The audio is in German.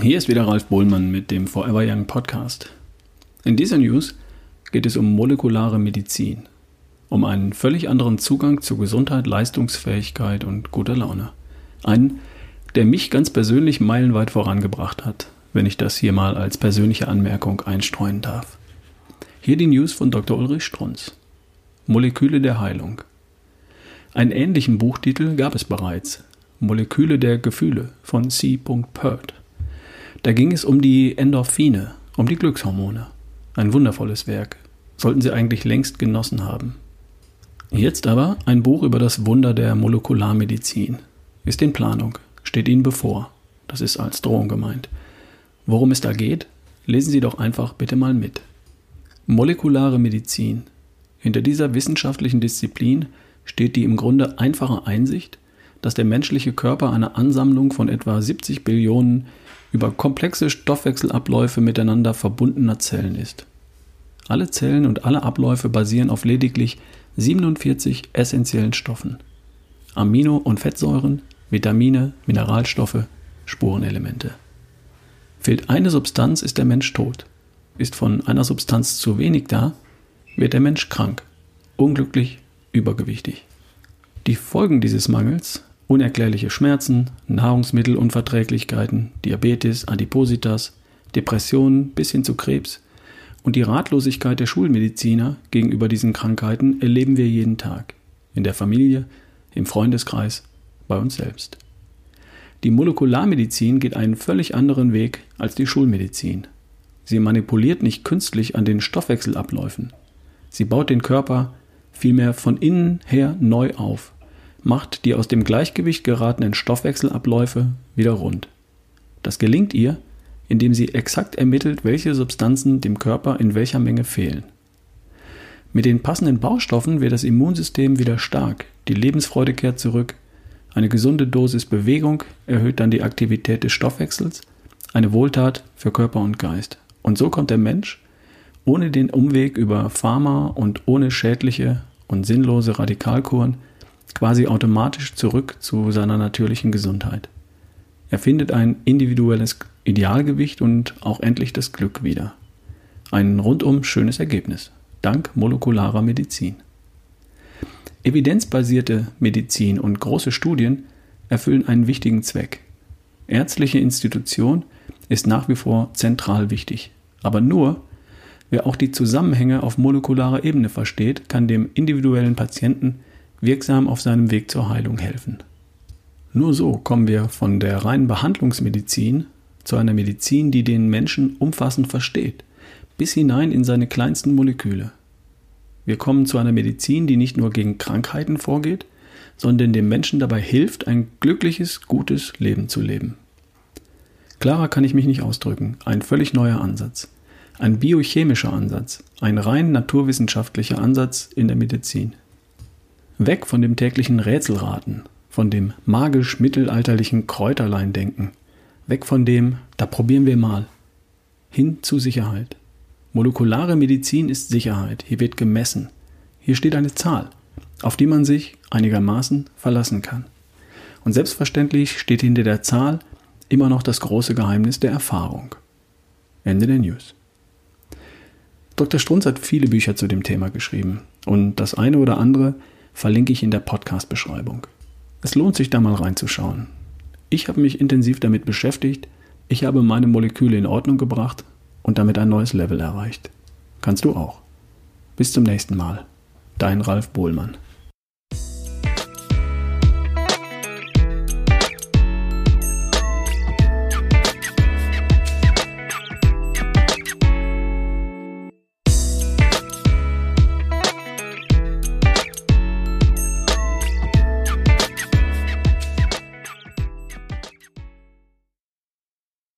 Hier ist wieder Ralf Bohlmann mit dem Forever Young Podcast. In dieser News geht es um molekulare Medizin, um einen völlig anderen Zugang zu Gesundheit, Leistungsfähigkeit und guter Laune. Einen, der mich ganz persönlich meilenweit vorangebracht hat, wenn ich das hier mal als persönliche Anmerkung einstreuen darf. Hier die News von Dr. Ulrich Strunz. Moleküle der Heilung. Einen ähnlichen Buchtitel gab es bereits. Moleküle der Gefühle von C. Pert. Da ging es um die Endorphine, um die Glückshormone. Ein wundervolles Werk. Sollten Sie eigentlich längst genossen haben. Jetzt aber ein Buch über das Wunder der Molekularmedizin. Ist in Planung, steht Ihnen bevor. Das ist als Drohung gemeint. Worum es da geht, lesen Sie doch einfach bitte mal mit. Molekulare Medizin. Hinter dieser wissenschaftlichen Disziplin steht die im Grunde einfache Einsicht, dass der menschliche Körper eine Ansammlung von etwa 70 Billionen über komplexe Stoffwechselabläufe miteinander verbundener Zellen ist. Alle Zellen und alle Abläufe basieren auf lediglich 47 essentiellen Stoffen. Amino- und Fettsäuren, Vitamine, Mineralstoffe, Spurenelemente. Fehlt eine Substanz, ist der Mensch tot. Ist von einer Substanz zu wenig da, wird der Mensch krank, unglücklich, übergewichtig. Die Folgen dieses Mangels unerklärliche Schmerzen, Nahrungsmittelunverträglichkeiten, Diabetes, Adipositas, Depressionen bis hin zu Krebs und die Ratlosigkeit der Schulmediziner gegenüber diesen Krankheiten erleben wir jeden Tag. In der Familie, im Freundeskreis, bei uns selbst. Die Molekularmedizin geht einen völlig anderen Weg als die Schulmedizin. Sie manipuliert nicht künstlich an den Stoffwechselabläufen. Sie baut den Körper vielmehr von innen her neu auf macht die aus dem Gleichgewicht geratenen Stoffwechselabläufe wieder rund. Das gelingt ihr, indem sie exakt ermittelt, welche Substanzen dem Körper in welcher Menge fehlen. Mit den passenden Baustoffen wird das Immunsystem wieder stark, die Lebensfreude kehrt zurück, eine gesunde Dosis Bewegung erhöht dann die Aktivität des Stoffwechsels, eine Wohltat für Körper und Geist. Und so kommt der Mensch, ohne den Umweg über Pharma und ohne schädliche und sinnlose Radikalkuren, quasi automatisch zurück zu seiner natürlichen Gesundheit. Er findet ein individuelles Idealgewicht und auch endlich das Glück wieder. Ein rundum schönes Ergebnis, dank molekularer Medizin. Evidenzbasierte Medizin und große Studien erfüllen einen wichtigen Zweck. Ärztliche Institution ist nach wie vor zentral wichtig, aber nur, wer auch die Zusammenhänge auf molekularer Ebene versteht, kann dem individuellen Patienten wirksam auf seinem Weg zur Heilung helfen. Nur so kommen wir von der reinen Behandlungsmedizin zu einer Medizin, die den Menschen umfassend versteht, bis hinein in seine kleinsten Moleküle. Wir kommen zu einer Medizin, die nicht nur gegen Krankheiten vorgeht, sondern dem Menschen dabei hilft, ein glückliches, gutes Leben zu leben. Klarer kann ich mich nicht ausdrücken. Ein völlig neuer Ansatz. Ein biochemischer Ansatz. Ein rein naturwissenschaftlicher Ansatz in der Medizin. Weg von dem täglichen Rätselraten, von dem magisch-mittelalterlichen Kräuterlein-Denken, weg von dem, da probieren wir mal, hin zu Sicherheit. Molekulare Medizin ist Sicherheit, hier wird gemessen. Hier steht eine Zahl, auf die man sich einigermaßen verlassen kann. Und selbstverständlich steht hinter der Zahl immer noch das große Geheimnis der Erfahrung. Ende der News. Dr. Strunz hat viele Bücher zu dem Thema geschrieben und das eine oder andere verlinke ich in der Podcast-Beschreibung. Es lohnt sich da mal reinzuschauen. Ich habe mich intensiv damit beschäftigt, ich habe meine Moleküle in Ordnung gebracht und damit ein neues Level erreicht. Kannst du auch. Bis zum nächsten Mal. Dein Ralf Bohlmann.